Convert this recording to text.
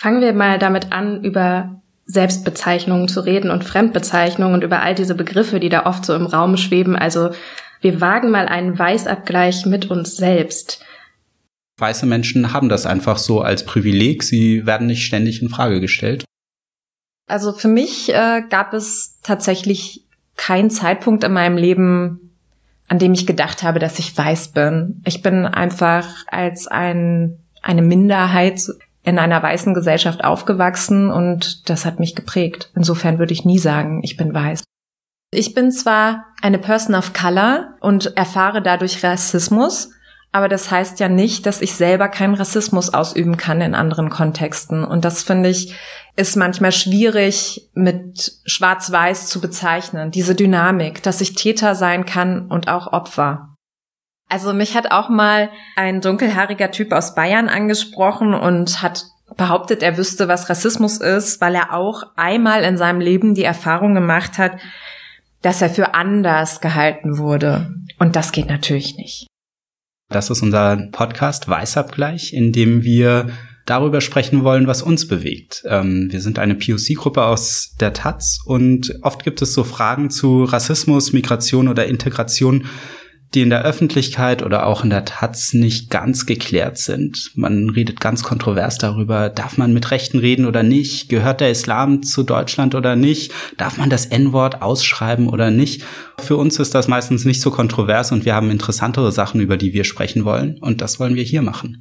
Fangen wir mal damit an, über Selbstbezeichnungen zu reden und Fremdbezeichnungen und über all diese Begriffe, die da oft so im Raum schweben. Also wir wagen mal einen Weißabgleich mit uns selbst. Weiße Menschen haben das einfach so als Privileg. Sie werden nicht ständig in Frage gestellt. Also für mich äh, gab es tatsächlich keinen Zeitpunkt in meinem Leben, an dem ich gedacht habe, dass ich weiß bin. Ich bin einfach als ein, eine Minderheit in einer weißen Gesellschaft aufgewachsen und das hat mich geprägt. Insofern würde ich nie sagen, ich bin weiß. Ich bin zwar eine Person of Color und erfahre dadurch Rassismus, aber das heißt ja nicht, dass ich selber keinen Rassismus ausüben kann in anderen Kontexten. Und das finde ich ist manchmal schwierig mit Schwarz-Weiß zu bezeichnen. Diese Dynamik, dass ich Täter sein kann und auch Opfer. Also mich hat auch mal ein dunkelhaariger Typ aus Bayern angesprochen und hat behauptet, er wüsste, was Rassismus ist, weil er auch einmal in seinem Leben die Erfahrung gemacht hat, dass er für anders gehalten wurde. Und das geht natürlich nicht. Das ist unser Podcast Weißabgleich, in dem wir darüber sprechen wollen, was uns bewegt. Ähm, wir sind eine POC-Gruppe aus der Taz und oft gibt es so Fragen zu Rassismus, Migration oder Integration, die in der Öffentlichkeit oder auch in der Taz nicht ganz geklärt sind. Man redet ganz kontrovers darüber, darf man mit Rechten reden oder nicht? Gehört der Islam zu Deutschland oder nicht? Darf man das N-Wort ausschreiben oder nicht? Für uns ist das meistens nicht so kontrovers und wir haben interessantere Sachen, über die wir sprechen wollen und das wollen wir hier machen.